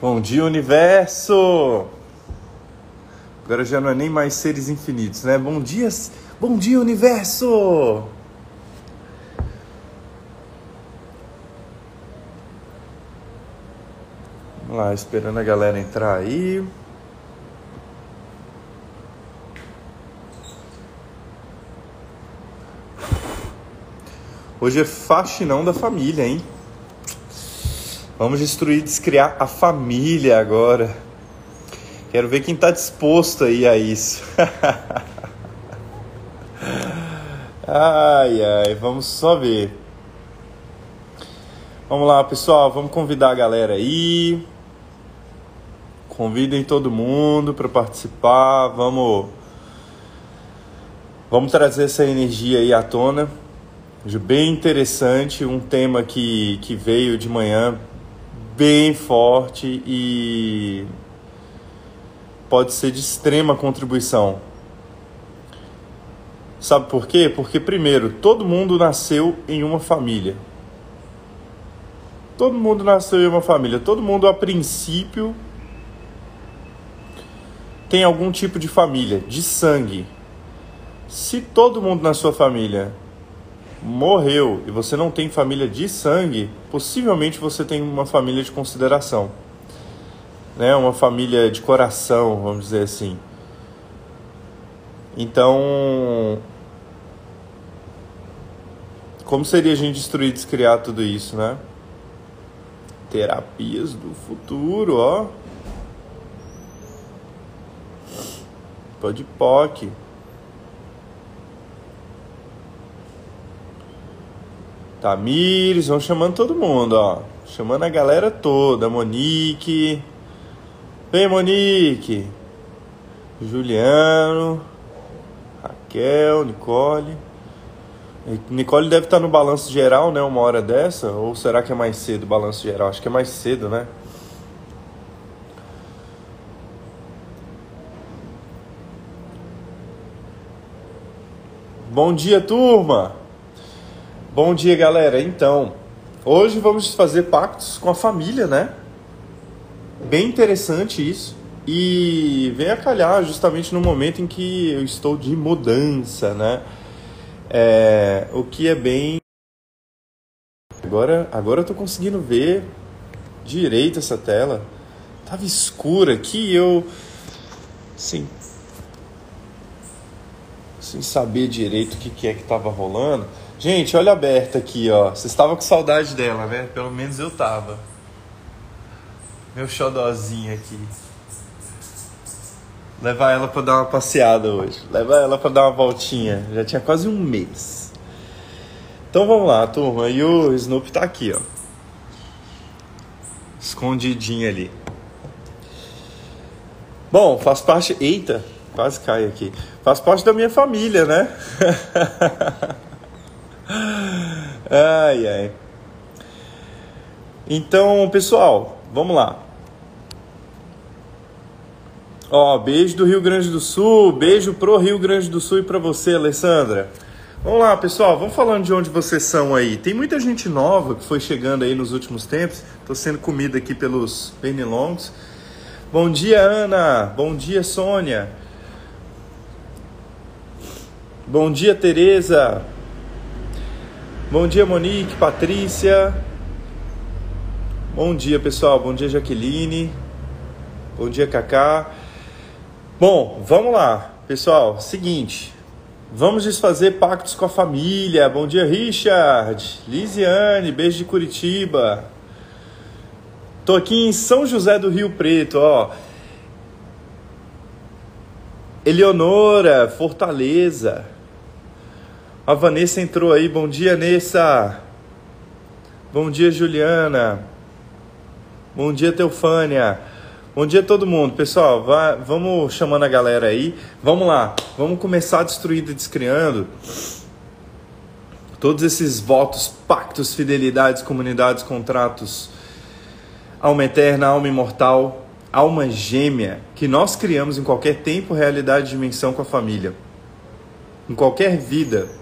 Bom dia, universo! Agora já não é nem mais seres infinitos, né? Bom dia, bom dia, universo! Vamos lá, esperando a galera entrar aí. Hoje é faxinão da família, hein? Vamos destruir, descriar a família agora. Quero ver quem está disposto aí a isso. ai, ai, vamos só ver. Vamos lá, pessoal, vamos convidar a galera aí. Convidem todo mundo para participar. Vamos Vamos trazer essa energia aí à tona. Bem interessante, um tema que, que veio de manhã bem forte e pode ser de extrema contribuição. Sabe por quê? Porque, primeiro, todo mundo nasceu em uma família. Todo mundo nasceu em uma família. Todo mundo, a princípio, tem algum tipo de família, de sangue. Se todo mundo na sua família morreu e você não tem família de sangue, possivelmente você tem uma família de consideração. Né? Uma família de coração, vamos dizer assim. Então, como seria a gente destruir, descriar tudo isso, né? Terapias do futuro, ó. Pode POC. Tamires, vão chamando todo mundo, ó. Chamando a galera toda. Monique. Vem, Monique. Juliano. Raquel, Nicole. Nicole deve estar no balanço geral, né? Uma hora dessa. Ou será que é mais cedo o balanço geral? Acho que é mais cedo, né? Bom dia, turma! Bom dia, galera. Então, hoje vamos fazer pactos com a família, né? Bem interessante isso. E vem a calhar justamente no momento em que eu estou de mudança, né? É, o que é bem. Agora, agora eu tô conseguindo ver direito essa tela. Tava escura aqui eu. Sim. Sem saber direito o que, que é que tava rolando. Gente, olha a Berta aqui, ó. Vocês estavam com saudade dela, né? Pelo menos eu tava. Meu xodozinho aqui. Levar ela para dar uma passeada hoje. Levar ela para dar uma voltinha. Já tinha quase um mês. Então vamos lá, turma. E o Snoop tá aqui, ó. Escondidinho ali. Bom, faz parte. Eita, quase cai aqui. Faz parte da minha família, né? Ai, ai. Então, pessoal, vamos lá. Ó, beijo do Rio Grande do Sul, beijo pro Rio Grande do Sul e para você, Alessandra. Vamos lá, pessoal, vamos falando de onde vocês são aí. Tem muita gente nova que foi chegando aí nos últimos tempos. Tô sendo comida aqui pelos pernilongos. Bom dia, Ana. Bom dia, Sônia. Bom dia, Tereza. Bom dia, Monique, Patrícia. Bom dia, pessoal. Bom dia, Jaqueline. Bom dia, Cacá. Bom, vamos lá, pessoal. Seguinte, vamos desfazer pactos com a família. Bom dia, Richard. Lisiane, beijo de Curitiba. Tô aqui em São José do Rio Preto, ó. Eleonora, Fortaleza. A Vanessa entrou aí. Bom dia, Nessa. Bom dia, Juliana. Bom dia, Teufânia. Bom dia todo mundo. Pessoal, vai, vamos chamando a galera aí. Vamos lá. Vamos começar destruindo e descriando todos esses votos, pactos, fidelidades, comunidades, contratos, alma eterna, alma imortal, alma gêmea que nós criamos em qualquer tempo, realidade, dimensão com a família. Em qualquer vida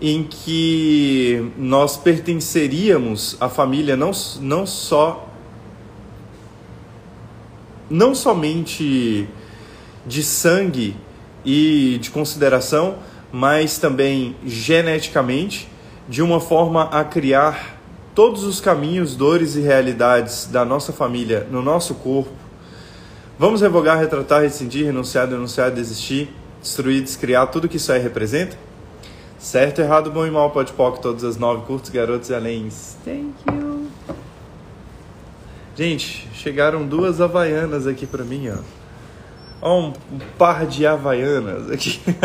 em que nós pertenceríamos à família não, não só não somente de sangue e de consideração, mas também geneticamente, de uma forma a criar todos os caminhos, dores e realidades da nossa família no nosso corpo. Vamos revogar, retratar, rescindir, renunciar, denunciar, desistir, destruir, descriar, tudo que isso aí representa? Certo, errado, bom e mal, pode poc, todas as nove, curtos, garotos e aléns. Thank you. Gente, chegaram duas havaianas aqui pra mim, ó. Ó, um, um par de havaianas aqui.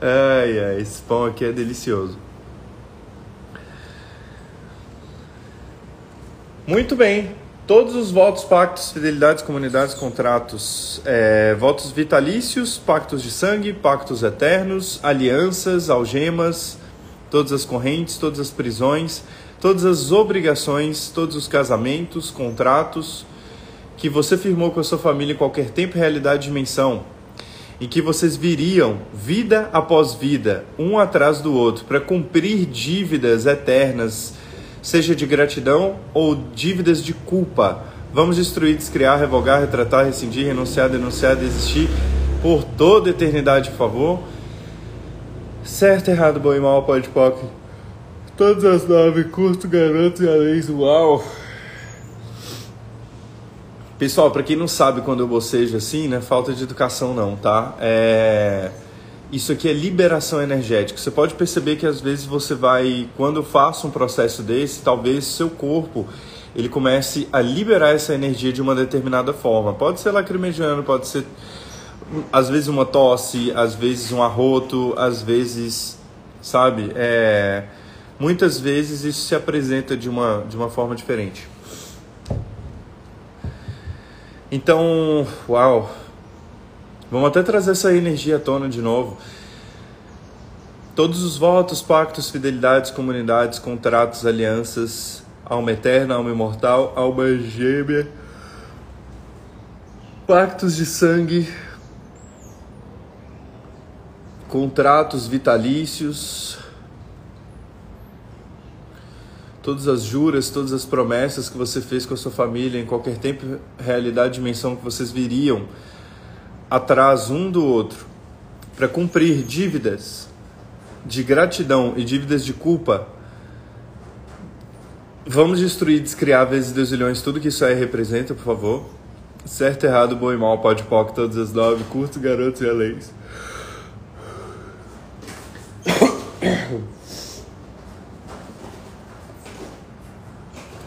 ai, ai, esse pão aqui é delicioso. Muito bem, Todos os votos, pactos, fidelidades, comunidades, contratos, é, votos vitalícios, pactos de sangue, pactos eternos, alianças, algemas, todas as correntes, todas as prisões, todas as obrigações, todos os casamentos, contratos que você firmou com a sua família em qualquer tempo, realidade, dimensão, em que vocês viriam vida após vida, um atrás do outro, para cumprir dívidas eternas seja de gratidão ou dívidas de culpa. Vamos destruir, descriar, revogar, retratar, rescindir, renunciar, denunciar, desistir por toda eternidade, por favor. Certo, errado, bom e mal, pode poc. Todas as nove, curto, garoto e além, uau. Pessoal, para quem não sabe quando eu bocejo assim, né, falta de educação não, tá? É isso aqui é liberação energética. Você pode perceber que às vezes você vai, quando eu faço um processo desse, talvez seu corpo ele comece a liberar essa energia de uma determinada forma. Pode ser lacrimejando, pode ser às vezes uma tosse, às vezes um arroto, às vezes, sabe? É, muitas vezes isso se apresenta de uma, de uma forma diferente. Então, uau, Vamos até trazer essa energia à tona de novo. Todos os votos, pactos, fidelidades, comunidades, contratos, alianças, alma eterna, alma imortal, alma gêmea, pactos de sangue, contratos vitalícios, todas as juras, todas as promessas que você fez com a sua família em qualquer tempo, realidade, dimensão que vocês viriam atrás um do outro para cumprir dívidas de gratidão e dívidas de culpa, vamos destruir, descriar vezes deusilhões tudo que isso aí representa, por favor. Certo, errado, bom e mal, pode poc, todas as nove, curtos, garotos e aleis.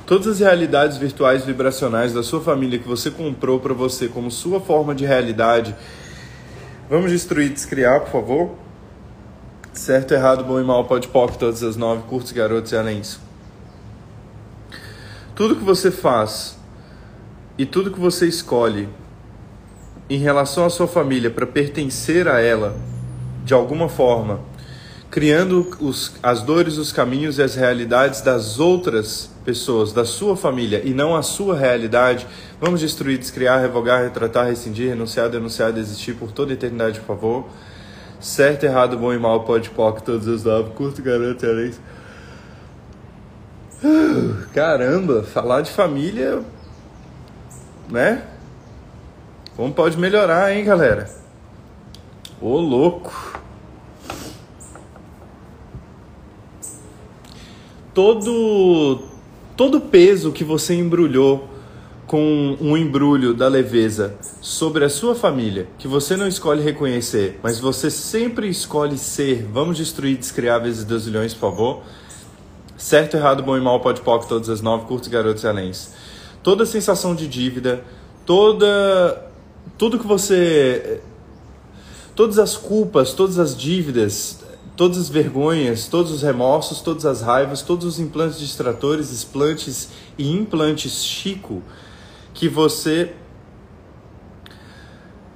Todas as realidades virtuais vibracionais da sua família que você comprou para você como sua forma de realidade, vamos destruir, descriar, por favor. Certo, errado, bom e mal, pode pop, todas as nove, curtos, garotos e anéis. Tudo que você faz e tudo que você escolhe em relação à sua família para pertencer a ela de alguma forma, criando os, as dores, os caminhos e as realidades das outras pessoas, da sua família e não a sua realidade, vamos destruir, descriar, revogar, retratar, rescindir, renunciar, denunciar, desistir por toda a eternidade, por favor. Certo, errado, bom e mal, pode, poc, todos os nove, curto, garanto, é isso. Caramba, falar de família, né? Como pode melhorar, hein, galera? Ô, louco! todo todo peso que você embrulhou com um embrulho da leveza sobre a sua família, que você não escolhe reconhecer, mas você sempre escolhe ser, vamos destruir, descriar vezes Deus milhões, por favor. Certo, errado, bom e mal, pode pop, todas as nove, curtos, garotos e aléns. Toda sensação de dívida, toda tudo que você todas as culpas, todas as dívidas, todas as vergonhas, todos os remorsos, todas as raivas, todos os implantes distratores, explantes e implantes Chico que você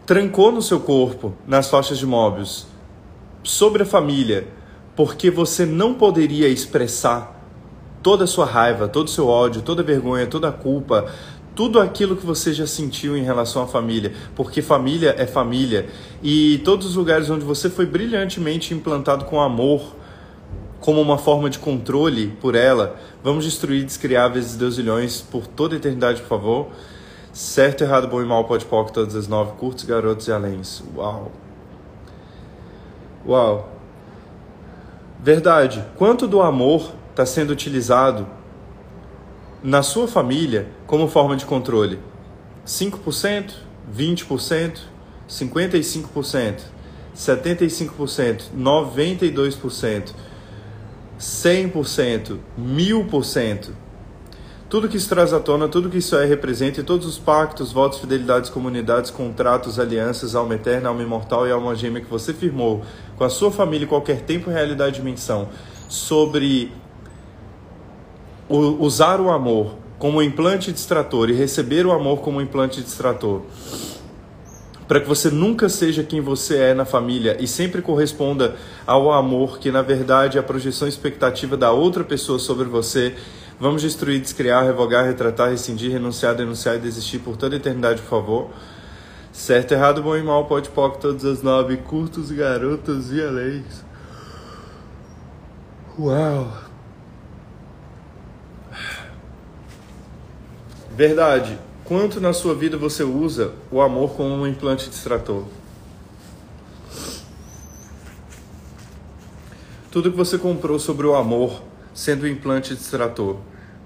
trancou no seu corpo, nas faixas de móveis, sobre a família, porque você não poderia expressar toda a sua raiva, todo o seu ódio, toda a vergonha, toda a culpa, tudo aquilo que você já sentiu em relação à família, porque família é família e todos os lugares onde você foi brilhantemente implantado com amor, como uma forma de controle por ela, vamos destruir, descriar vezes deusilhões por toda a eternidade, por favor. Certo, errado, bom e mal, pode pó, todas as nove, curtos, garotos e aléns. Uau. Uau. Verdade. Quanto do amor está sendo utilizado na sua família como forma de controle? 5%, 20%, 55%, 75%, 92%, 100%, 1000%. Tudo que isso traz à tona, tudo que isso é representa, e todos os pactos, votos, fidelidades, comunidades, contratos, alianças, alma eterna, alma imortal e alma gêmea que você firmou com a sua família qualquer tempo, realidade e dimensão, sobre usar o amor como implante distrator e receber o amor como implante distrator, para que você nunca seja quem você é na família e sempre corresponda ao amor que na verdade é a projeção expectativa da outra pessoa sobre você Vamos destruir, descriar, revogar, retratar, rescindir, renunciar, denunciar e desistir por toda a eternidade, por favor. Certo, errado, bom e mal, pode, pode, todas as nove, curtos, garotas e leis. Uau! Verdade. Quanto na sua vida você usa o amor como um implante distrator? Tudo que você comprou sobre o amor sendo um implante distrator.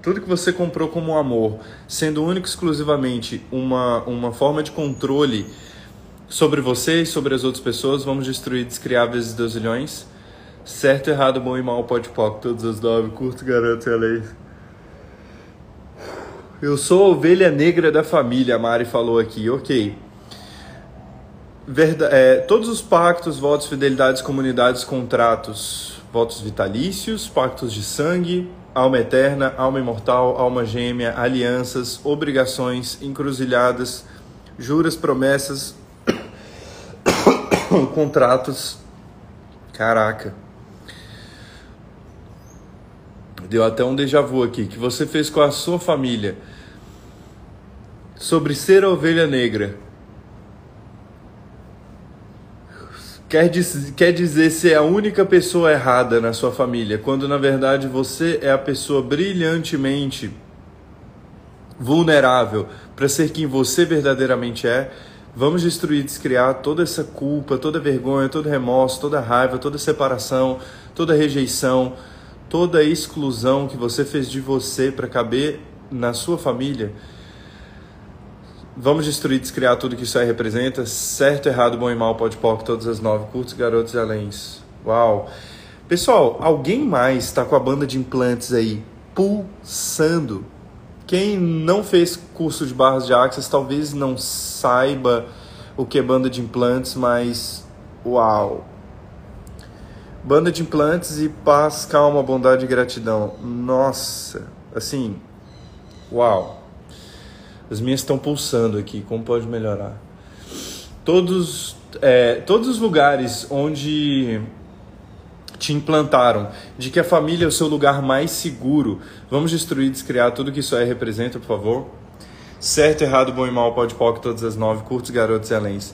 Tudo que você comprou como amor, sendo único exclusivamente uma, uma forma de controle sobre você e sobre as outras pessoas, vamos destruir, descriar vezes deusilhões. Certo, errado, bom e mal, pode pop, todas as nove, curto, garanto e a lei. Eu sou a ovelha negra da família, a Mari falou aqui, ok. Verda é, todos os pactos, votos, fidelidades, comunidades, contratos, votos vitalícios, pactos de sangue, alma eterna, alma imortal, alma gêmea, alianças, obrigações, encruzilhadas, juras, promessas, contratos. Caraca. Deu até um déjà vu aqui que você fez com a sua família sobre ser a ovelha negra. quer, diz, quer dizer ser a única pessoa errada na sua família, quando na verdade você é a pessoa brilhantemente vulnerável para ser quem você verdadeiramente é. Vamos destruir, descriar toda essa culpa, toda vergonha, todo remorso, toda raiva, toda separação, toda rejeição, toda exclusão que você fez de você para caber na sua família Vamos destruir, descriar tudo que isso aí representa. Certo, errado, bom e mal, pode pop, todas as nove, curtos, garotos e aléns. Uau! Pessoal, alguém mais está com a banda de implantes aí pulsando? Quem não fez curso de barras de axis talvez não saiba o que é banda de implantes, mas uau! Banda de implantes e paz, calma, bondade e gratidão. Nossa, assim, uau! As minhas estão pulsando aqui, como pode melhorar? Todos, é, todos os lugares onde te implantaram de que a família é o seu lugar mais seguro, vamos destruir, descriar tudo que isso aí representa, por favor? Certo, errado, bom e mal, pode pode todas as nove, curtos, garotos e aléns.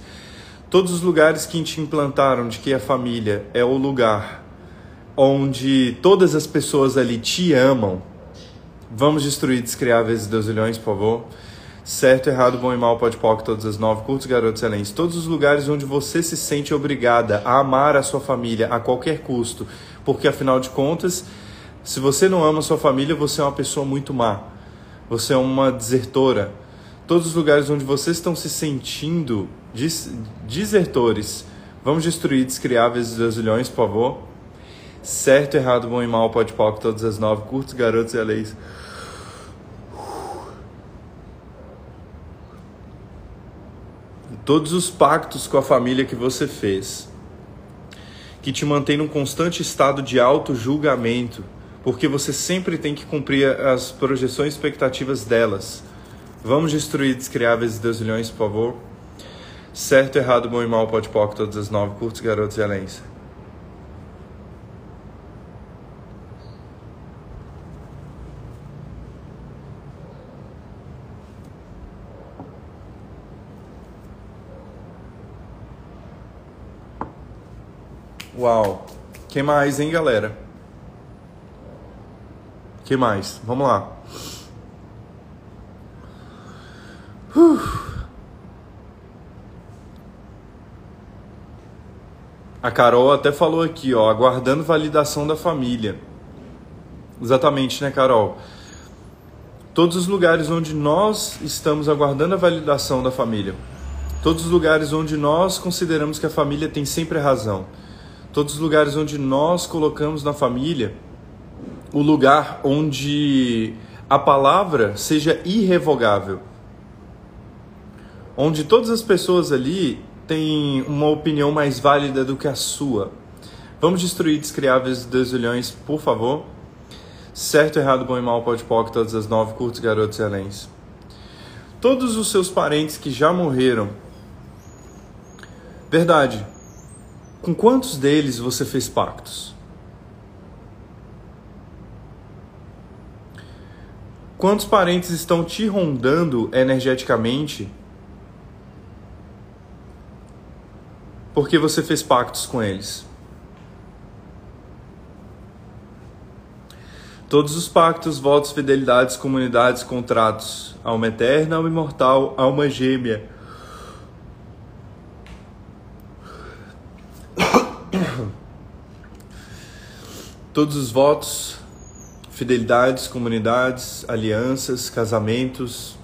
Todos os lugares que te implantaram de que a família é o lugar onde todas as pessoas ali te amam, vamos destruir, descriar vezes deusilhões, por favor? Certo, errado, bom e mal, pode pode todas as nove, curtos, garotos, excelentes. Todos os lugares onde você se sente obrigada a amar a sua família a qualquer custo, porque afinal de contas, se você não ama a sua família, você é uma pessoa muito má. Você é uma desertora. Todos os lugares onde vocês estão se sentindo des desertores, vamos destruir, descriar vezes dois milhões, por favor. Certo, errado, bom e mal, pode pode todas as nove, curtos, garotos e todos os pactos com a família que você fez, que te mantém num constante estado de auto-julgamento, porque você sempre tem que cumprir as projeções e expectativas delas. Vamos destruir descriáveis e deusilhões, por favor? Certo, errado, bom e mal, pode todas as nove, curtos, garotos e. Uau! que mais, hein, galera? que mais? Vamos lá. A Carol até falou aqui, ó, aguardando validação da família. Exatamente, né, Carol? Todos os lugares onde nós estamos aguardando a validação da família. Todos os lugares onde nós consideramos que a família tem sempre razão. Todos os lugares onde nós colocamos na família o lugar onde a palavra seja irrevogável. Onde todas as pessoas ali têm uma opinião mais válida do que a sua. Vamos destruir descriáveis dos olhões, por favor. Certo, errado, bom e mal, pode pode, todas as nove, curtos, garotos e aléns. Todos os seus parentes que já morreram. Verdade. Com quantos deles você fez pactos? Quantos parentes estão te rondando energeticamente porque você fez pactos com eles? Todos os pactos, votos, fidelidades, comunidades, contratos, alma eterna, alma imortal, alma gêmea. Todos os votos, fidelidades, comunidades, alianças, casamentos,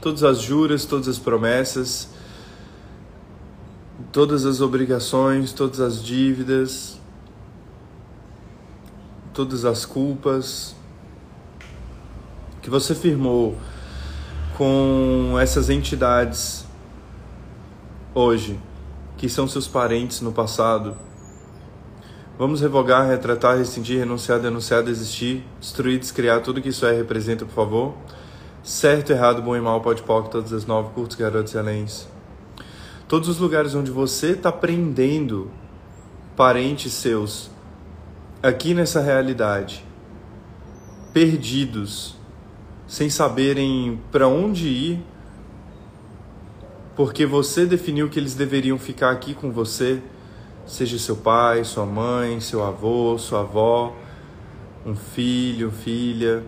todas as juras, todas as promessas, todas as obrigações, todas as dívidas, todas as culpas que você firmou com essas entidades hoje, que são seus parentes no passado. Vamos revogar, retratar, rescindir, renunciar, denunciar, desistir, destruir, descriar tudo que isso é representa, por favor. Certo, errado, bom e mal, pode pode, todas as nove, curtos, garotos e aléns. Todos os lugares onde você está prendendo parentes seus aqui nessa realidade, perdidos, sem saberem para onde ir, porque você definiu que eles deveriam ficar aqui com você, seja seu pai, sua mãe, seu avô, sua avó, um filho, filha,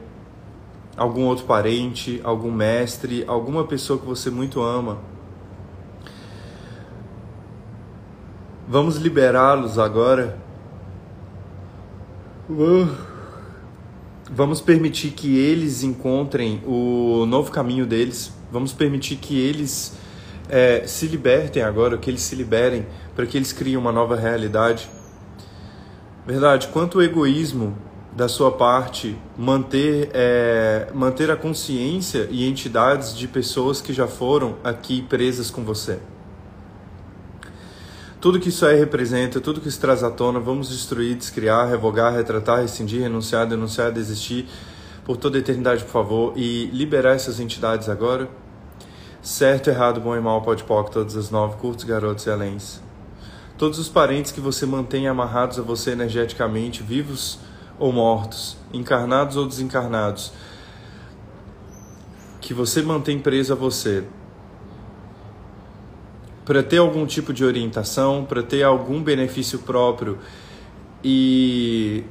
algum outro parente, algum mestre, alguma pessoa que você muito ama. Vamos liberá-los agora Vamos permitir que eles encontrem o novo caminho deles. Vamos permitir que eles é, se libertem agora, que eles se liberem, para que eles criem uma nova realidade. Verdade, quanto egoísmo da sua parte manter, é, manter a consciência e entidades de pessoas que já foram aqui presas com você. Tudo que isso aí representa, tudo que isso traz à tona, vamos destruir, descriar, revogar, retratar, rescindir, renunciar, denunciar, desistir por toda a eternidade, por favor, e liberar essas entidades agora. Certo, errado, bom e mal, pode todas as nove, curtos, garotos e aléns. Todos os parentes que você mantém amarrados a você energeticamente, vivos ou mortos, encarnados ou desencarnados, que você mantém preso a você, para ter algum tipo de orientação, para ter algum benefício próprio e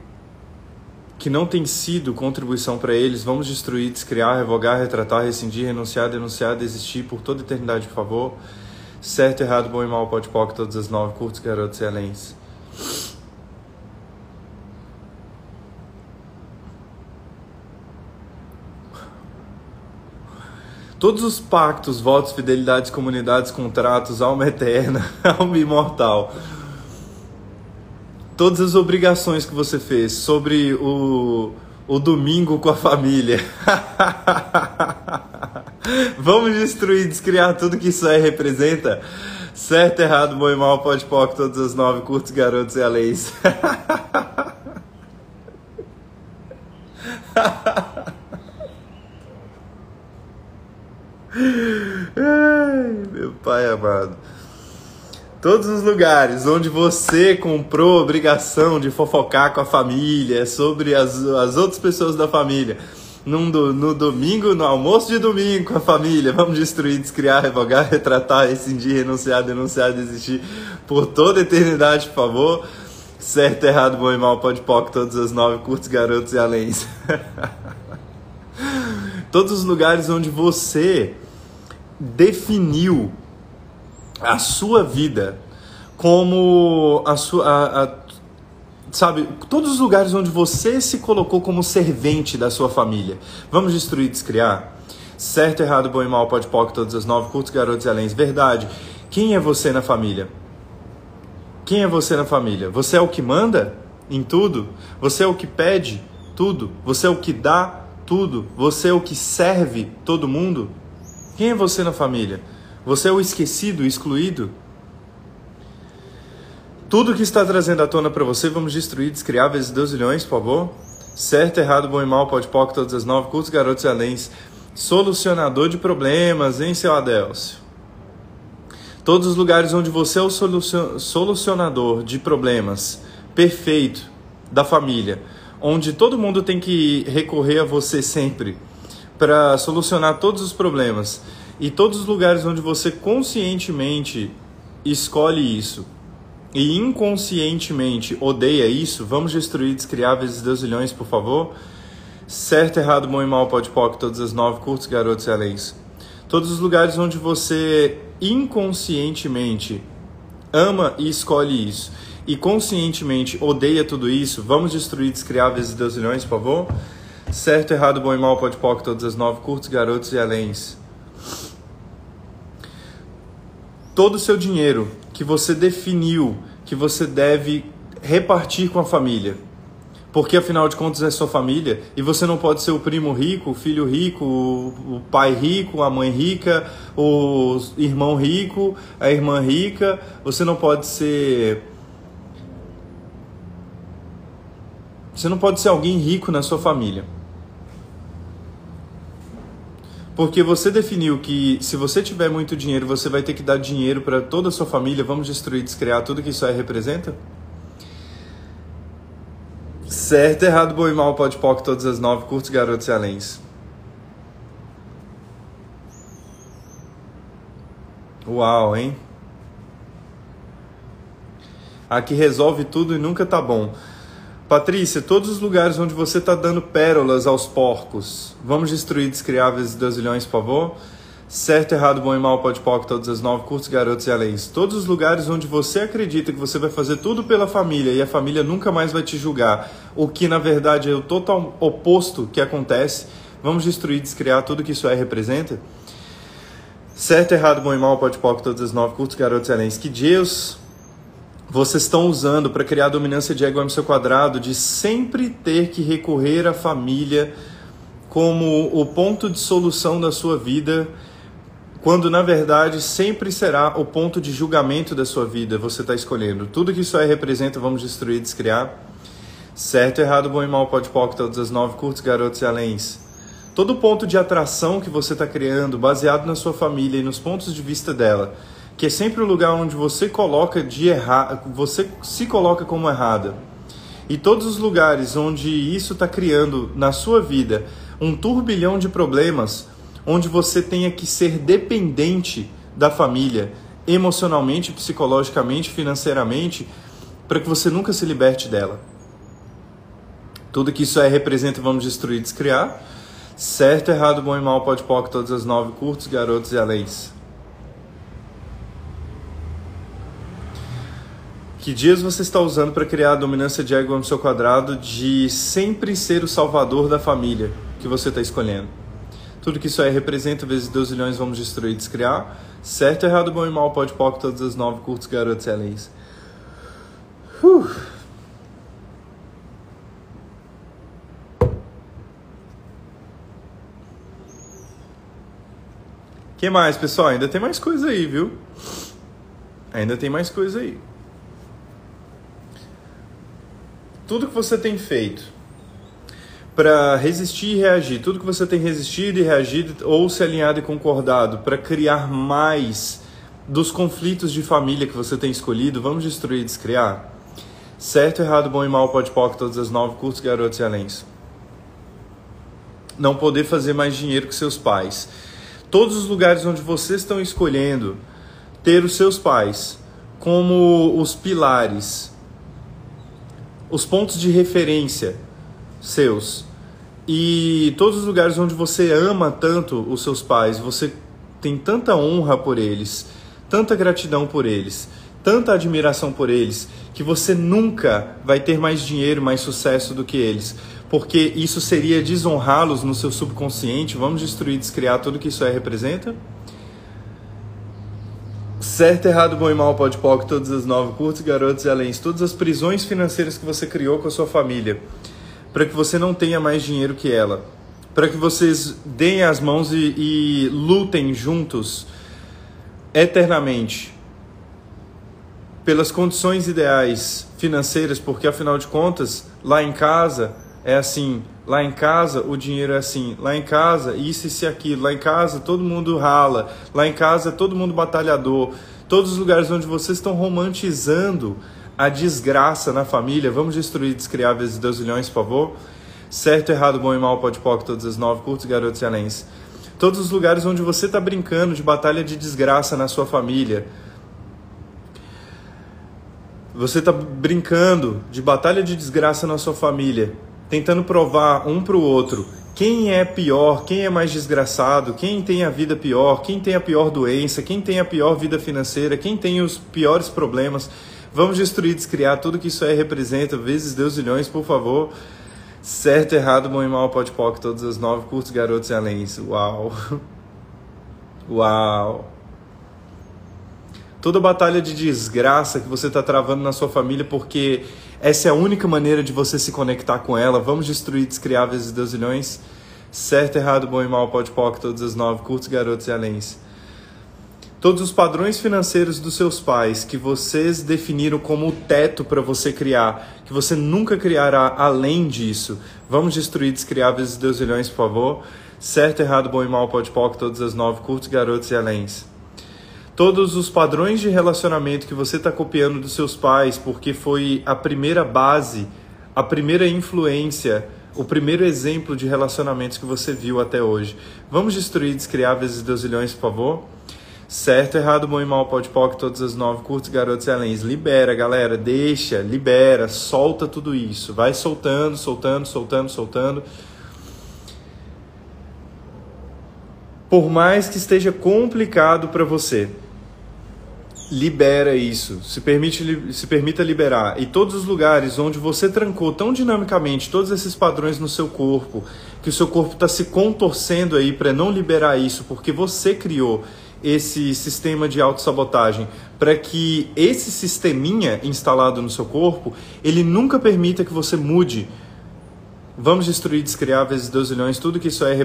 que não tem sido contribuição para eles, vamos destruir, descriar, revogar, retratar, rescindir, renunciar, denunciar, desistir por toda eternidade, por favor. Certo, errado, bom e mal, pode poc, todas as nove, curtos, garotos e aléns. Todos os pactos, votos, fidelidades, comunidades, contratos, alma eterna, alma imortal. Todas as obrigações que você fez sobre o, o domingo com a família. Vamos destruir, descriar tudo que isso aí representa. Certo, errado, bom e mal, pode pode, todas as nove, curtos, garotos e a leis. Ai, meu pai amado. Todos os lugares onde você comprou obrigação de fofocar com a família, sobre as, as outras pessoas da família, num, no domingo, no almoço de domingo com a família, vamos destruir, descriar, revogar, retratar, rescindir, renunciar, denunciar, desistir por toda a eternidade, por favor. Certo, errado, bom e mal, pode poc, todas as nove, curtos, garotos e aléns. Todos os lugares onde você definiu a sua vida como a sua. A, a, sabe, todos os lugares onde você se colocou como servente da sua família. Vamos destruir, descriar? Certo, errado, bom e mal, pode pode, todas as nove, curtos, garotos e além. Verdade. Quem é você na família? Quem é você na família? Você é o que manda em tudo? Você é o que pede tudo? Você é o que dá tudo? Você é o que serve todo mundo? Quem é você na família? Você é o esquecido, excluído? Tudo que está trazendo à tona para você, vamos destruir, descriar vezes 12 milhões, por favor? Certo, errado, bom e mal, pode pode, todas as nove, cultos, garotos e além. Solucionador de problemas, hein, seu Adélcio? Todos os lugares onde você é o solucionador de problemas perfeito da família, onde todo mundo tem que recorrer a você sempre para solucionar todos os problemas e todos os lugares onde você conscientemente escolhe isso e inconscientemente odeia isso, vamos destruir, descriar vezes deusilhões, por favor? Certo, errado, bom e mal, pode pop, todas as nove, curtos, garotos e aléns. Todos os lugares onde você inconscientemente ama e escolhe isso e conscientemente odeia tudo isso, vamos destruir, descriar vezes deusilhões, por favor? Certo, errado, bom e mal, pode pop, todas as nove, curtos, garotos e aléns. Todo o seu dinheiro que você definiu que você deve repartir com a família. Porque afinal de contas é sua família e você não pode ser o primo rico, o filho rico, o pai rico, a mãe rica, o irmão rico, a irmã rica. Você não pode ser. Você não pode ser alguém rico na sua família. Porque você definiu que se você tiver muito dinheiro, você vai ter que dar dinheiro para toda a sua família, vamos destruir, descriar tudo que isso aí representa? Certo, errado, bom e mal, pode poc, todas as nove, curtos, garotos e aléns. Uau, hein? Aqui resolve tudo e nunca tá bom. Patrícia, todos os lugares onde você está dando pérolas aos porcos, vamos destruir descriáveis e dozilhões, por favor? Certo, errado, bom e mal, pode pop, todas as nove, curtos, garotos e aléns. Todos os lugares onde você acredita que você vai fazer tudo pela família e a família nunca mais vai te julgar, o que na verdade é o total oposto que acontece, vamos destruir, descriar tudo que isso é representa? Certo, errado, bom e mal, pode pop, todas as nove, curtos, garotos e aléns. Que Deus vocês estão usando para criar dominância de ego no seu quadrado, de sempre ter que recorrer à família como o ponto de solução da sua vida, quando na verdade sempre será o ponto de julgamento da sua vida. Você está escolhendo. Tudo que isso aí representa, vamos destruir, descriar. Certo, errado, bom e mal, pode pop, todas as nove curtos, garotos e aléns. Todo ponto de atração que você está criando, baseado na sua família e nos pontos de vista dela, que é sempre o lugar onde você coloca de errar, você se coloca como errada. E todos os lugares onde isso está criando na sua vida um turbilhão de problemas, onde você tenha que ser dependente da família, emocionalmente, psicologicamente, financeiramente, para que você nunca se liberte dela. Tudo que isso é representa, vamos destruir, descriar. Certo, errado, bom e mal, pode pode todas as nove, curtos, garotos e aléns. Que dias você está usando para criar a dominância de ego no seu quadrado de sempre ser o salvador da família que você está escolhendo? Tudo que isso aí representa, vezes 2 milhões, vamos destruir e descriar. Certo, errado, bom e mal, pode pop, todas as nove, curtos, garotos e que mais, pessoal? Ainda tem mais coisa aí, viu? Ainda tem mais coisa aí. Tudo que você tem feito para resistir e reagir, tudo que você tem resistido e reagido ou se alinhado e concordado para criar mais dos conflitos de família que você tem escolhido, vamos destruir e descriar? Certo, errado, bom e mal, pode pop, todas as nove, curtos, garotos e aléns. Não poder fazer mais dinheiro que seus pais. Todos os lugares onde vocês estão escolhendo ter os seus pais como os pilares os pontos de referência seus e todos os lugares onde você ama tanto os seus pais, você tem tanta honra por eles, tanta gratidão por eles, tanta admiração por eles, que você nunca vai ter mais dinheiro, mais sucesso do que eles. Porque isso seria desonrá-los no seu subconsciente. Vamos destruir, descriar tudo que isso aí representa? Certo, errado, bom e mal, pode pode, todas as nove, curtos, garotos e além, todas as prisões financeiras que você criou com a sua família, para que você não tenha mais dinheiro que ela, para que vocês deem as mãos e, e lutem juntos eternamente pelas condições ideais financeiras, porque afinal de contas, lá em casa é assim, lá em casa o dinheiro é assim, lá em casa isso, e aquilo, lá em casa todo mundo rala, lá em casa todo mundo batalhador, todos os lugares onde vocês estão romantizando a desgraça na família, vamos destruir, descriar vezes Deus milhões, por favor? Certo, errado, bom e mal, pode pode, todas as nove, curtos, garotos e aléns. Todos os lugares onde você está brincando de batalha de desgraça na sua família. Você está brincando de batalha de desgraça na sua família, tentando provar um para o outro quem é pior, quem é mais desgraçado, quem tem a vida pior, quem tem a pior doença, quem tem a pior vida financeira, quem tem os piores problemas. Vamos destruir, descriar tudo que isso aí representa, vezes Deus milhões, por favor. Certo, errado, bom e mal, pode poc, todas as nove, curtos, garotos e além. Uau! Uau! Toda batalha de desgraça que você está travando na sua família, porque essa é a única maneira de você se conectar com ela. Vamos destruir, descriar vezes Deus milhões. Certo, errado, bom e mal, pode poc, todas as nove, curtos, garotos e além todos os padrões financeiros dos seus pais que vocês definiram como o teto para você criar, que você nunca criará além disso. Vamos destruir, descriar vezes Deus milhões, por favor. Certo, errado, bom e mal, pode poc, todas as nove, curtos, garotos e aléns. Todos os padrões de relacionamento que você está copiando dos seus pais, porque foi a primeira base, a primeira influência, o primeiro exemplo de relacionamentos que você viu até hoje. Vamos destruir, descriar vezes Deus milhões, por favor. Certo, errado, bom e mal, pode pode, todas as nove, curtos, garotos e além. Libera, galera, deixa, libera, solta tudo isso. Vai soltando, soltando, soltando, soltando. Por mais que esteja complicado para você, libera isso, se permite se permita liberar. E todos os lugares onde você trancou tão dinamicamente todos esses padrões no seu corpo, que o seu corpo está se contorcendo aí para não liberar isso, porque você criou esse sistema de autossabotagem para que esse sisteminha instalado no seu corpo, ele nunca permita que você mude. Vamos destruir, descriar vezes 12 milhões, tudo que isso aí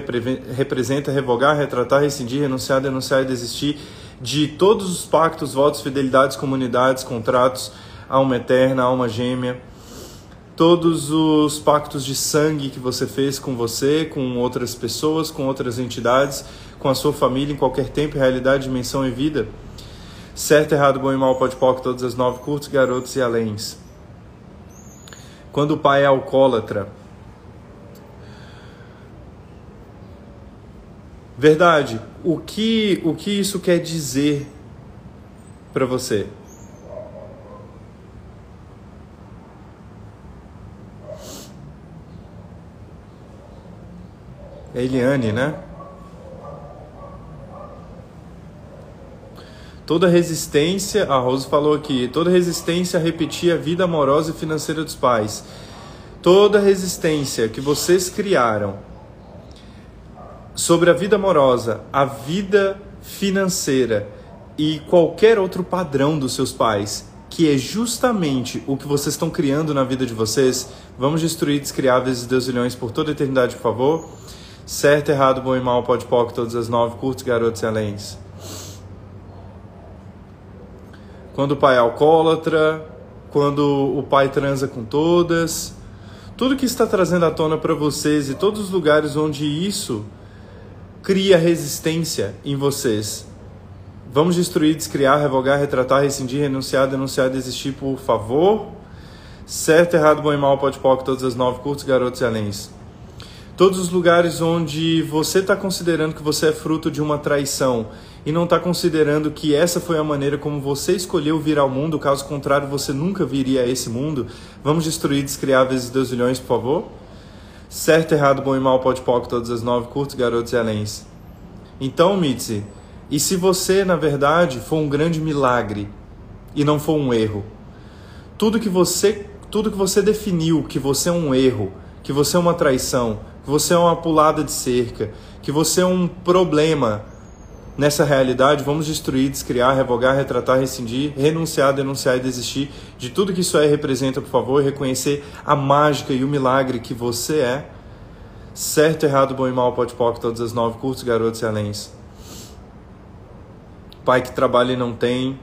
representa, revogar, retratar, rescindir, renunciar, denunciar e desistir de todos os pactos, votos, fidelidades, comunidades, contratos, alma eterna, alma gêmea, todos os pactos de sangue que você fez com você, com outras pessoas, com outras entidades, com a sua família em qualquer tempo, realidade, dimensão e vida. Certo, errado, bom e mal, pode pode, todas as nove, curtos, garotos e aléns. Quando o pai é alcoólatra. Verdade, o que, o que isso quer dizer para você? É Eliane, né? Toda resistência, a Rose falou aqui, toda resistência a repetir a vida amorosa e financeira dos pais. Toda resistência que vocês criaram sobre a vida amorosa, a vida financeira e qualquer outro padrão dos seus pais, que é justamente o que vocês estão criando na vida de vocês, vamos destruir, descriar vezes Deus milhões por toda a eternidade, por favor. Certo, errado, bom e mal, pode pode, todas as nove, curtos, garotos e aléns. Quando o pai é alcoólatra, quando o pai transa com todas, tudo que está trazendo à tona para vocês e todos os lugares onde isso cria resistência em vocês. Vamos destruir, descriar, revogar, retratar, rescindir, renunciar, denunciar, desistir, por favor. Certo, errado, bom e mal, pode pode, todas as nove, curtos, garotos e aléns. Todos os lugares onde você está considerando que você é fruto de uma traição e não está considerando que essa foi a maneira como você escolheu vir ao mundo, caso contrário você nunca viria a esse mundo, vamos destruir, descriar vezes 2 milhões, por favor? Certo, errado, bom e mal, pode poc, todas as nove, curtos, garotos e aléns. Então, Mitzi, e se você, na verdade, for um grande milagre e não for um erro? Tudo que você, tudo que você definiu que você é um erro, que você é uma traição, que você é uma pulada de cerca, que você é um problema nessa realidade, vamos destruir, descriar, revogar, retratar, rescindir, renunciar, denunciar e desistir de tudo que isso aí representa, por favor, e reconhecer a mágica e o milagre que você é. Certo, errado, bom e mal, pode poc, todas as nove, curtos, garotos e aléns. Pai que trabalha e não tem,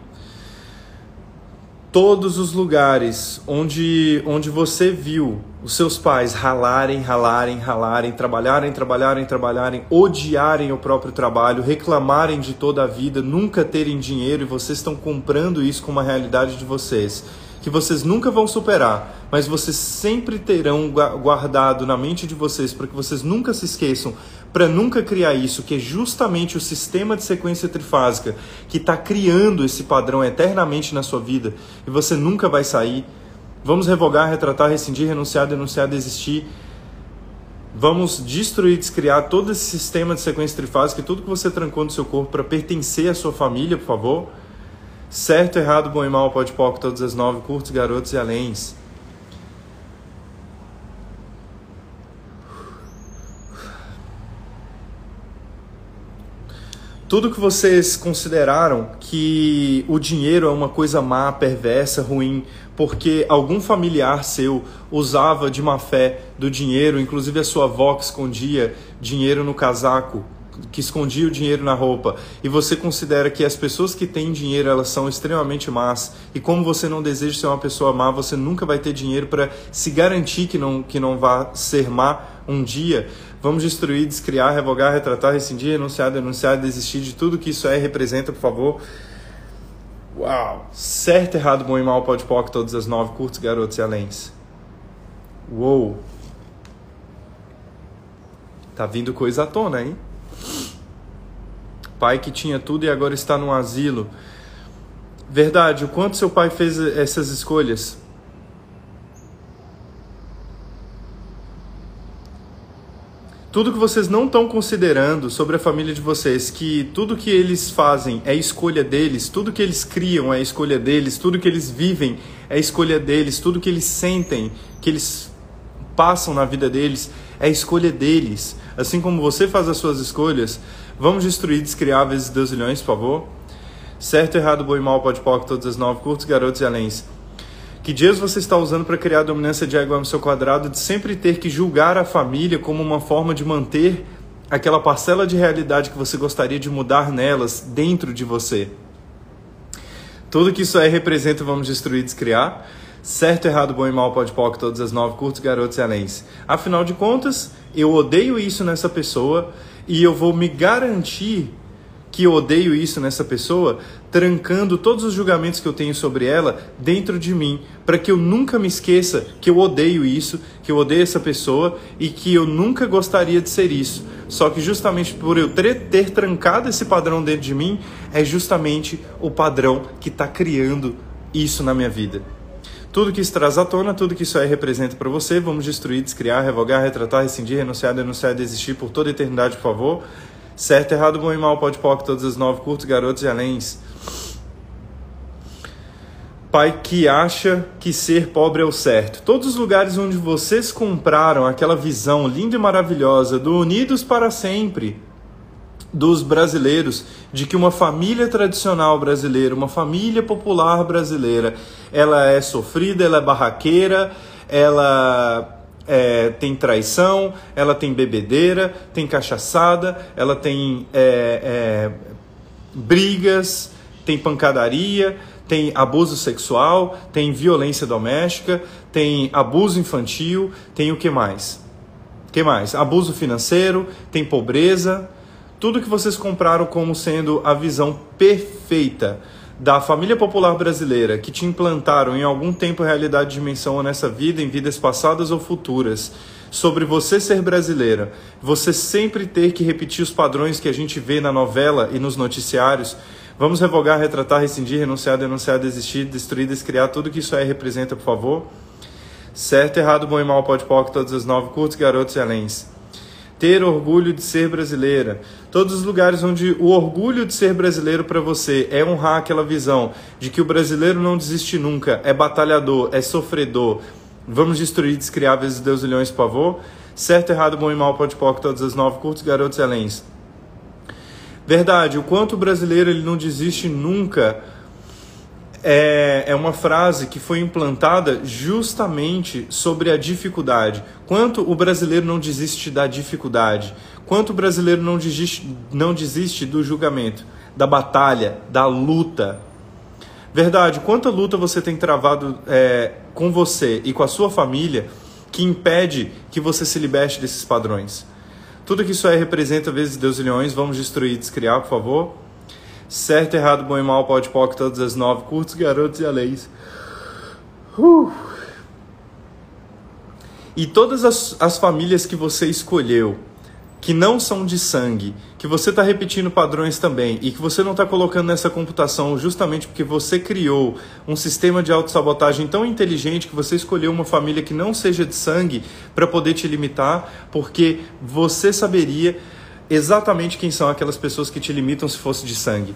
todos os lugares onde, onde você viu os seus pais ralarem, ralarem, ralarem, trabalharem, trabalharem, trabalharem, odiarem o próprio trabalho, reclamarem de toda a vida, nunca terem dinheiro e vocês estão comprando isso como uma realidade de vocês que vocês nunca vão superar, mas vocês sempre terão guardado na mente de vocês para que vocês nunca se esqueçam, para nunca criar isso, que é justamente o sistema de sequência trifásica que está criando esse padrão eternamente na sua vida e você nunca vai sair. Vamos revogar, retratar, rescindir, renunciar, denunciar, desistir. Vamos destruir, descriar todo esse sistema de sequência trifásica e tudo que você trancou no seu corpo para pertencer à sua família, por favor. Certo, errado, bom e mal, pode pouco, todas as nove, curtos, garotos e aléns. Tudo que vocês consideraram que o dinheiro é uma coisa má, perversa, ruim, porque algum familiar seu usava de má fé do dinheiro, inclusive a sua avó que escondia dinheiro no casaco, que escondia o dinheiro na roupa e você considera que as pessoas que têm dinheiro elas são extremamente más e como você não deseja ser uma pessoa má, você nunca vai ter dinheiro para se garantir que não que não vá ser má um dia. Vamos destruir, descriar, revogar, retratar, rescindir, renunciar, denunciar, desistir de tudo que isso é representa, por favor. Uau! Certo, errado, bom e mal, pode poc, todas as nove, curtos, garotos e aléns. Uou! Tá vindo coisa à tona, hein? Pai que tinha tudo e agora está no asilo. Verdade, o quanto seu pai fez essas escolhas? Tudo que vocês não estão considerando sobre a família de vocês, que tudo que eles fazem é escolha deles, tudo que eles criam é escolha deles, tudo que eles vivem é escolha deles, tudo que eles sentem, que eles passam na vida deles é escolha deles. Assim como você faz as suas escolhas, Vamos destruir, descriar vezes 2 milhões, por favor? Certo, errado, bom e mal, pode pôr todas as nove, curtos, garotos e aléns. Que dias você está usando para criar a dominância de ego no seu quadrado, de sempre ter que julgar a família como uma forma de manter aquela parcela de realidade que você gostaria de mudar nelas dentro de você? Tudo que isso aí representa, vamos destruir, descriar. Certo, errado, bom e mal, pode pôr todas as nove, curtos, garotos e aléns. Afinal de contas, eu odeio isso nessa pessoa e eu vou me garantir que eu odeio isso nessa pessoa, trancando todos os julgamentos que eu tenho sobre ela dentro de mim, para que eu nunca me esqueça que eu odeio isso, que eu odeio essa pessoa e que eu nunca gostaria de ser isso. Só que justamente por eu ter, trancado esse padrão dentro de mim, é justamente o padrão que está criando isso na minha vida. Tudo que isso traz à tona, tudo que isso aí representa para você, vamos destruir, descriar, revogar, retratar, rescindir, renunciar, denunciar, desistir por toda eternidade, por favor. Certo, errado, bom e mal, pode poc, todas as nove, curtos, garotos e aléns. Pai que acha que ser pobre é o certo. Todos os lugares onde vocês compraram aquela visão linda e maravilhosa do Unidos para Sempre, dos brasileiros de que uma família tradicional brasileira, uma família popular brasileira, ela é sofrida, ela é barraqueira, ela é, tem traição, ela tem bebedeira, tem cachaçada, ela tem é, é, brigas, tem pancadaria, tem abuso sexual, tem violência doméstica, tem abuso infantil, tem o que mais? que mais? Abuso financeiro, tem pobreza, tudo que vocês compraram como sendo a visão perfeita da família popular brasileira que te implantaram em algum tempo realidade de dimensão nessa vida, em vidas passadas ou futuras, sobre você ser brasileira, você sempre ter que repetir os padrões que a gente vê na novela e nos noticiários. Vamos revogar, retratar, rescindir, renunciar, denunciar, desistir, destruir, descriar, tudo que isso aí representa, por favor. Certo, errado, bom e mal, pode pode, todas as nove, curtos, garotos e aléns. Ter orgulho de ser brasileira. Todos os lugares onde o orgulho de ser brasileiro para você é honrar aquela visão de que o brasileiro não desiste nunca, é batalhador, é sofredor. Vamos destruir, descriar vezes Deus por favor. Certo, errado, bom e mal, pode pode, todas as nove, curtos, garotos e aléns. Verdade, o quanto o brasileiro ele não desiste nunca é, é uma frase que foi implantada justamente sobre a dificuldade. Quanto o brasileiro não desiste da dificuldade? Quanto o brasileiro não desiste, não desiste do julgamento, da batalha, da luta? Verdade, quanta luta você tem travado é, com você e com a sua família que impede que você se liberte desses padrões? Tudo que isso aí representa vezes Deus e leões, vamos destruir e descriar, por favor. Certo, errado, bom e mal, pode, pode, todas as nove, curtos, garotos e aleis. Uh. E todas as, as famílias que você escolheu, que não são de sangue, que você está repetindo padrões também e que você não está colocando nessa computação justamente porque você criou um sistema de autossabotagem tão inteligente que você escolheu uma família que não seja de sangue para poder te limitar, porque você saberia exatamente quem são aquelas pessoas que te limitam se fosse de sangue.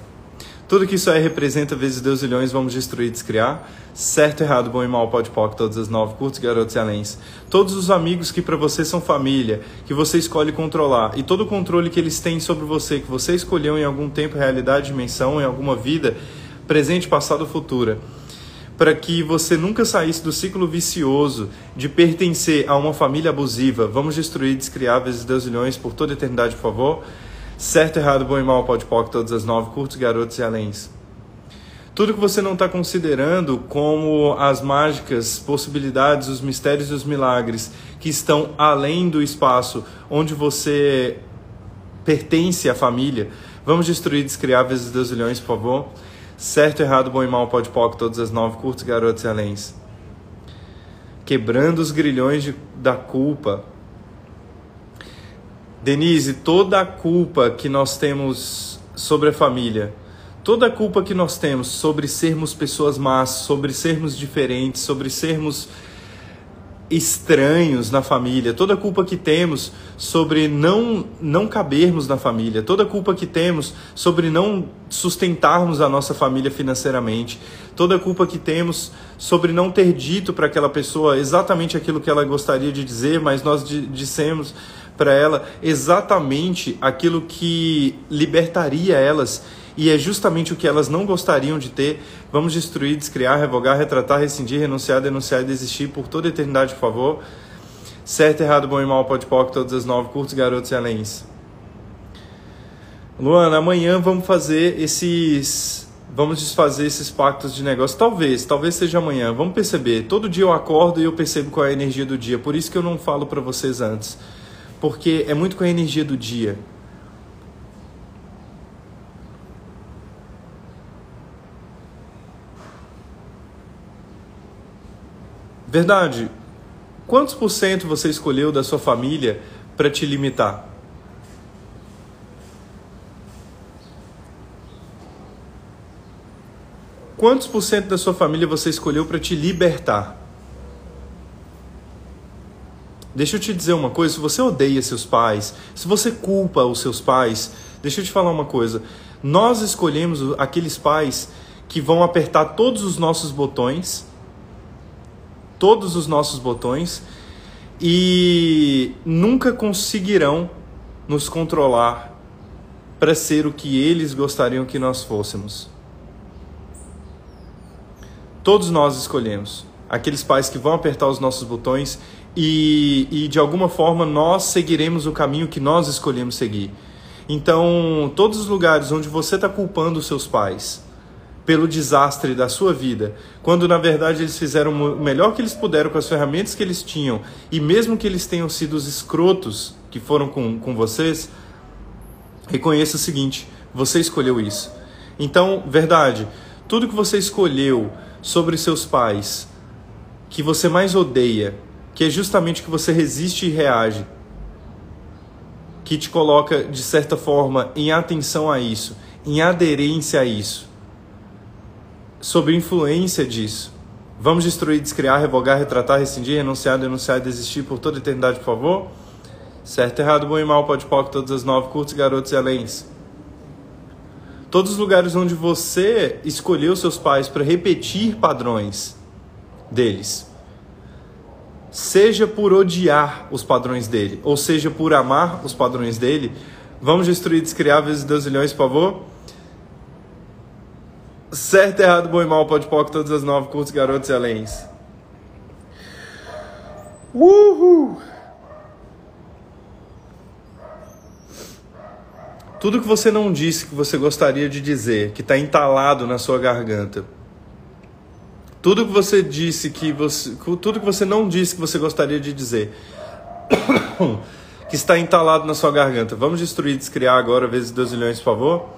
Tudo que isso aí representa vezes Deus leões, vamos destruir descriar. Certo, errado, bom e mal, pode pode, todas as nove, curtos, garotos e aléns. Todos os amigos que para você são família, que você escolhe controlar, e todo o controle que eles têm sobre você, que você escolheu em algum tempo, realidade, dimensão, em alguma vida, presente, passado, futura para que você nunca saísse do ciclo vicioso de pertencer a uma família abusiva. Vamos destruir, descriar vezes Deus milhões por toda a eternidade, por favor. Certo, errado, bom e mal, pode pode, todas as nove, curtos, garotos e aléns. Tudo que você não está considerando como as mágicas, possibilidades, os mistérios e os milagres que estão além do espaço onde você pertence à família. Vamos destruir, descriar vezes Deus milhões, por favor. Certo, errado, bom e mal, pode pode, todas as nove, curtos, garotos e aléns. Quebrando os grilhões de, da culpa. Denise, toda a culpa que nós temos sobre a família, toda a culpa que nós temos sobre sermos pessoas más, sobre sermos diferentes, sobre sermos estranhos na família, toda culpa que temos sobre não não cabermos na família, toda culpa que temos sobre não sustentarmos a nossa família financeiramente, toda culpa que temos sobre não ter dito para aquela pessoa exatamente aquilo que ela gostaria de dizer, mas nós dissemos para ela exatamente aquilo que libertaria elas e é justamente o que elas não gostariam de ter. Vamos destruir, descriar, revogar, retratar, rescindir, renunciar, denunciar e desistir por toda eternidade, por favor. Certo, errado, bom e mal, pode pode, todas as nove, curtos, garotos e aléns. Luana, amanhã vamos fazer esses. Vamos desfazer esses pactos de negócio. Talvez, talvez seja amanhã. Vamos perceber. Todo dia eu acordo e eu percebo qual é a energia do dia. Por isso que eu não falo para vocês antes. Porque é muito com a energia do dia. Verdade. Quantos por cento você escolheu da sua família para te limitar? Quantos por cento da sua família você escolheu para te libertar? Deixa eu te dizer uma coisa: se você odeia seus pais, se você culpa os seus pais, deixa eu te falar uma coisa. Nós escolhemos aqueles pais que vão apertar todos os nossos botões todos os nossos botões e nunca conseguirão nos controlar para ser o que eles gostariam que nós fôssemos. Todos nós escolhemos aqueles pais que vão apertar os nossos botões e, e de alguma forma nós seguiremos o caminho que nós escolhemos seguir. Então, todos os lugares onde você está culpando os seus pais, pelo desastre da sua vida, quando na verdade eles fizeram o melhor que eles puderam com as ferramentas que eles tinham, e mesmo que eles tenham sido os escrotos que foram com, com vocês, reconheça o seguinte: você escolheu isso. Então, verdade, tudo que você escolheu sobre seus pais, que você mais odeia, que é justamente que você resiste e reage, que te coloca de certa forma em atenção a isso, em aderência a isso sob influência disso. Vamos destruir, descriar, revogar, retratar, rescindir, renunciar, denunciar e desistir por toda eternidade, por favor? Certo, errado, bom e mal, pode pó, todas as nove, curtos, garotos e aléns. Todos os lugares onde você escolheu seus pais para repetir padrões deles. Seja por odiar os padrões dele, ou seja por amar os padrões dele, vamos destruir, descriar vezes 12 milhões, por favor? Certo, errado, bom e mal, pode pó, todas as nove, curtos, garotos e aléns. Uhul! Tudo que você não disse que você gostaria de dizer, que está entalado na sua garganta. Tudo que você disse que você. Tudo que você não disse que você gostaria de dizer. que está entalado na sua garganta. Vamos destruir, descriar agora, vezes 2 milhões, por favor.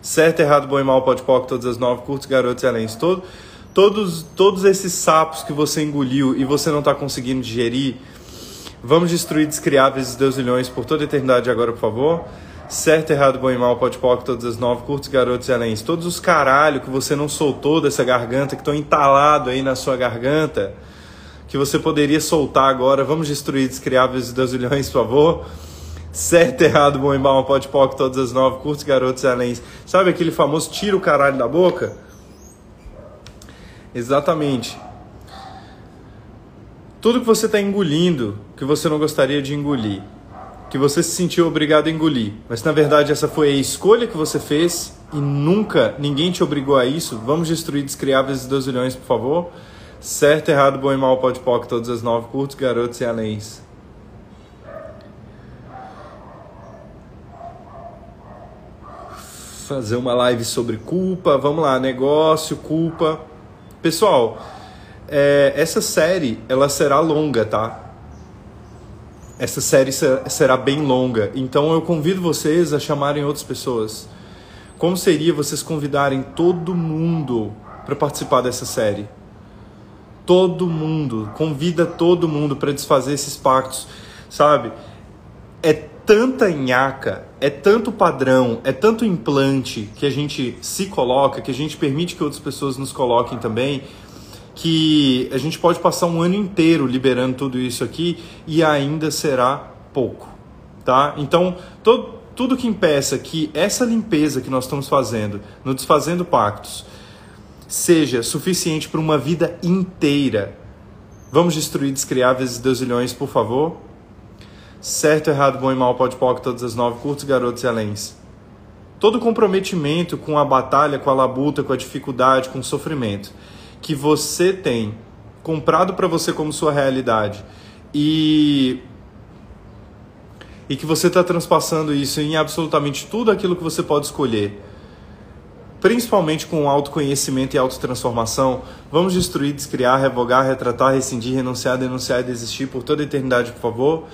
Certo, errado, bom e mal, pode pó, todas as nove, curtos, garotos e além. Todo, todos, todos esses sapos que você engoliu e você não está conseguindo digerir. Vamos destruir, descriar, vezes 2 milhões por toda a eternidade agora, por favor. Certo, errado, bom e mal, pode poc, todas as nove, curtos, garotos e aléns. Todos os caralho que você não soltou dessa garganta, que estão entalados aí na sua garganta, que você poderia soltar agora. Vamos destruir descriáveis e milhões, por favor. Certo, errado, bom e mal, pode poc, todas as nove, curtos, garotos e aléns. Sabe aquele famoso tira o caralho da boca? Exatamente. Tudo que você está engolindo que você não gostaria de engolir que você se sentiu obrigado a engolir, mas na verdade essa foi a escolha que você fez e nunca ninguém te obrigou a isso, vamos destruir descriar vezes 2 milhões, por favor? Certo, errado, bom e mal, pode poc, todas as nove, curtos, garotos e aléns. Fazer uma live sobre culpa, vamos lá, negócio, culpa. Pessoal, é, essa série ela será longa, tá? essa série será bem longa, então eu convido vocês a chamarem outras pessoas. Como seria vocês convidarem todo mundo para participar dessa série? Todo mundo, convida todo mundo para desfazer esses pactos, sabe? É tanta nhaca, é tanto padrão, é tanto implante que a gente se coloca, que a gente permite que outras pessoas nos coloquem também, que a gente pode passar um ano inteiro liberando tudo isso aqui e ainda será pouco, tá? Então, todo, tudo que impeça que essa limpeza que nós estamos fazendo, no desfazendo pactos, seja suficiente para uma vida inteira. Vamos destruir, descriar vezes deusilhões, por favor? Certo, errado, bom e mal, pode pode todas as nove, curtos, garotos e aléns. Todo comprometimento com a batalha, com a labuta, com a dificuldade, com o sofrimento que você tem comprado para você como sua realidade e e que você está transpassando isso em absolutamente tudo aquilo que você pode escolher, principalmente com autoconhecimento e autotransformação, vamos destruir, descriar, revogar, retratar, rescindir, renunciar, denunciar e desistir por toda a eternidade, por favor.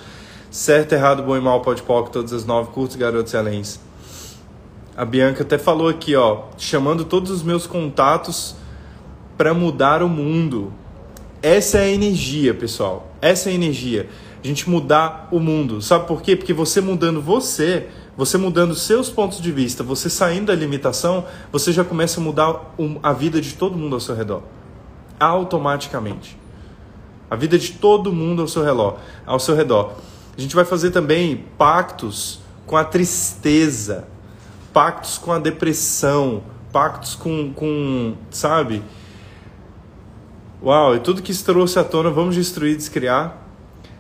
Certo, errado, bom e mal, pode pode todas as nove, curtos, garotos e. A Bianca até falou aqui, ó, chamando todos os meus contatos para mudar o mundo. Essa é a energia, pessoal. Essa é a energia. A gente mudar o mundo. Sabe por quê? Porque você mudando você, você mudando seus pontos de vista, você saindo da limitação, você já começa a mudar a vida de todo mundo ao seu redor. Automaticamente. A vida de todo mundo ao seu redor. Ao seu redor. A gente vai fazer também pactos com a tristeza, pactos com a depressão, pactos com, com sabe? Uau, e tudo que isso trouxe à tona, vamos destruir, descriar.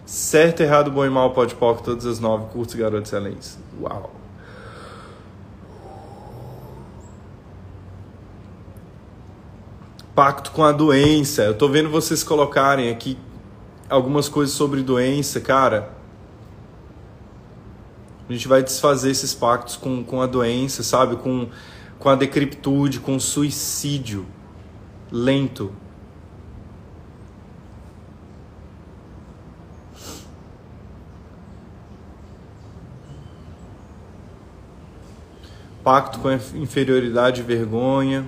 Certo, errado, bom e mal, pode pó, todas as nove, curtos, garotos excelentes. Uau. Pacto com a doença. Eu tô vendo vocês colocarem aqui algumas coisas sobre doença, cara. A gente vai desfazer esses pactos com, com a doença, sabe? Com, com a decrepitude, com o suicídio lento, pacto com a inferioridade e vergonha,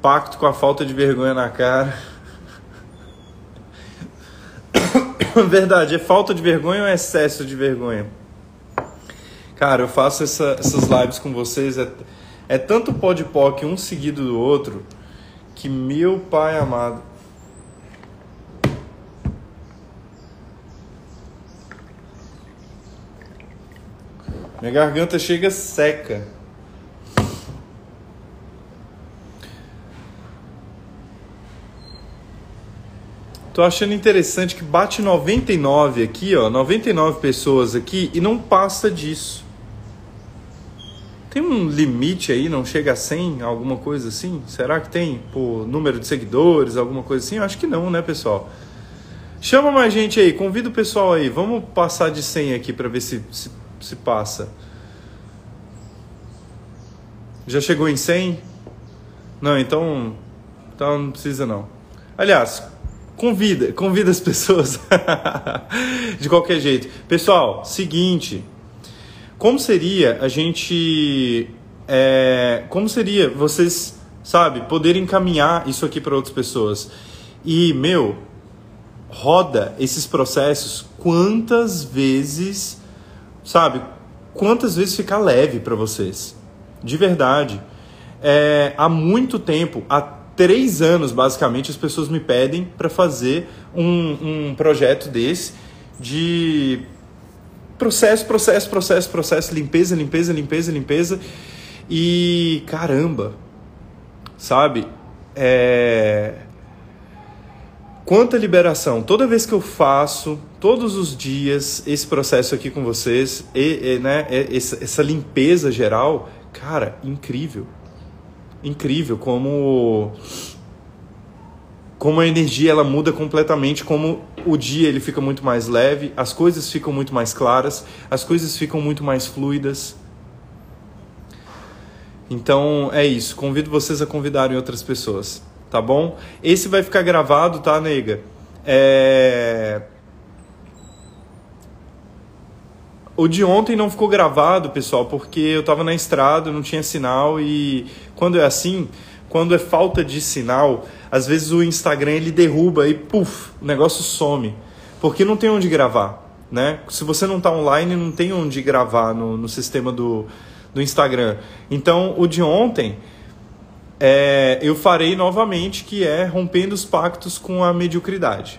pacto com a falta de vergonha na cara. Verdade, é falta de vergonha ou é excesso de vergonha? Cara, eu faço essa, essas lives com vocês, é, é tanto pó de pó que um seguido do outro, que meu pai amado. Minha garganta chega seca. Tô achando interessante que bate 99 aqui, ó, 99 pessoas aqui e não passa disso. Tem um limite aí, não chega a 100, alguma coisa assim? Será que tem por número de seguidores, alguma coisa assim? Eu acho que não, né, pessoal? Chama mais gente aí, convida o pessoal aí. Vamos passar de 100 aqui para ver se, se, se passa. Já chegou em 100? Não, então, então não precisa não. Aliás, Convida, convida as pessoas de qualquer jeito. Pessoal, seguinte, como seria a gente, é, como seria vocês, sabe, poderem encaminhar isso aqui para outras pessoas? E meu, roda esses processos quantas vezes, sabe, quantas vezes ficar leve para vocês, de verdade. É, há muito tempo, três anos, basicamente, as pessoas me pedem para fazer um, um projeto desse de processo, processo, processo, processo, limpeza, limpeza, limpeza, limpeza. E caramba, sabe? É... Quanta liberação. Toda vez que eu faço, todos os dias, esse processo aqui com vocês, e, e né, essa limpeza geral, cara, incrível incrível como como a energia ela muda completamente, como o dia ele fica muito mais leve, as coisas ficam muito mais claras, as coisas ficam muito mais fluidas. Então é isso. Convido vocês a convidarem outras pessoas, tá bom? Esse vai ficar gravado, tá, nega? É... O de ontem não ficou gravado, pessoal, porque eu estava na estrada, não tinha sinal e quando é assim, quando é falta de sinal, às vezes o Instagram ele derruba e puf, o negócio some, porque não tem onde gravar, né? Se você não está online, não tem onde gravar no, no sistema do, do Instagram. Então, o de ontem é, eu farei novamente, que é rompendo os pactos com a mediocridade,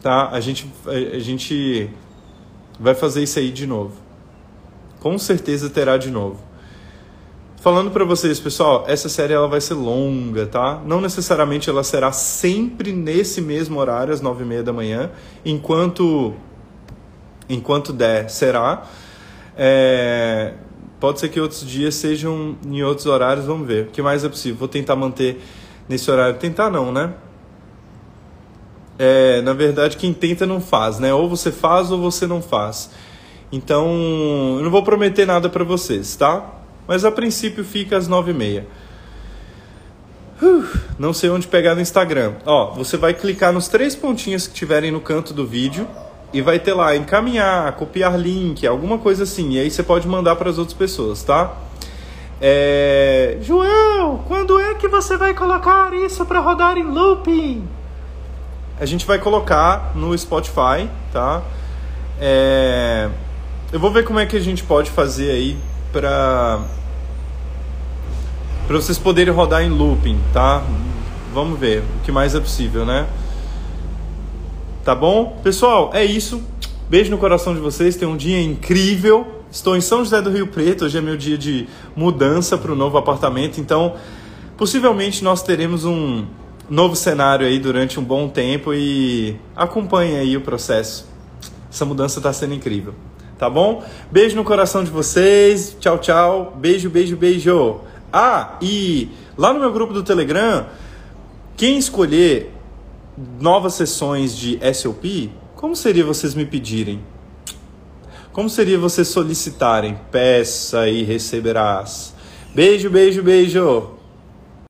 tá? A gente a gente vai fazer isso aí de novo. Com certeza terá de novo. Falando para vocês, pessoal, essa série ela vai ser longa, tá? Não necessariamente ela será sempre nesse mesmo horário, às nove e meia da manhã, enquanto enquanto der, será. É... Pode ser que outros dias sejam em outros horários, vamos ver. O que mais é possível? Vou tentar manter nesse horário. Tentar não, né? É, na verdade, quem tenta não faz, né? Ou você faz ou você não faz. Então, eu não vou prometer nada para vocês, tá? Mas a princípio fica às nove e meia. Não sei onde pegar no Instagram. Ó, você vai clicar nos três pontinhos que tiverem no canto do vídeo e vai ter lá encaminhar, copiar link, alguma coisa assim. E aí você pode mandar para as outras pessoas, tá? É... João, quando é que você vai colocar isso para rodar em looping? A gente vai colocar no Spotify, tá? É... Eu vou ver como é que a gente pode fazer aí para para vocês poderem rodar em looping, tá? Vamos ver o que mais é possível, né? Tá bom? Pessoal, é isso. Beijo no coração de vocês. Tenham um dia incrível. Estou em São José do Rio Preto. Hoje é meu dia de mudança para o novo apartamento. Então, possivelmente nós teremos um novo cenário aí durante um bom tempo e acompanhe aí o processo. Essa mudança está sendo incrível. Tá bom? Beijo no coração de vocês. Tchau, tchau. Beijo, beijo, beijo. Ah, e lá no meu grupo do Telegram, quem escolher novas sessões de SOP, como seria vocês me pedirem? Como seria vocês solicitarem? Peça e receberás. Beijo, beijo, beijo.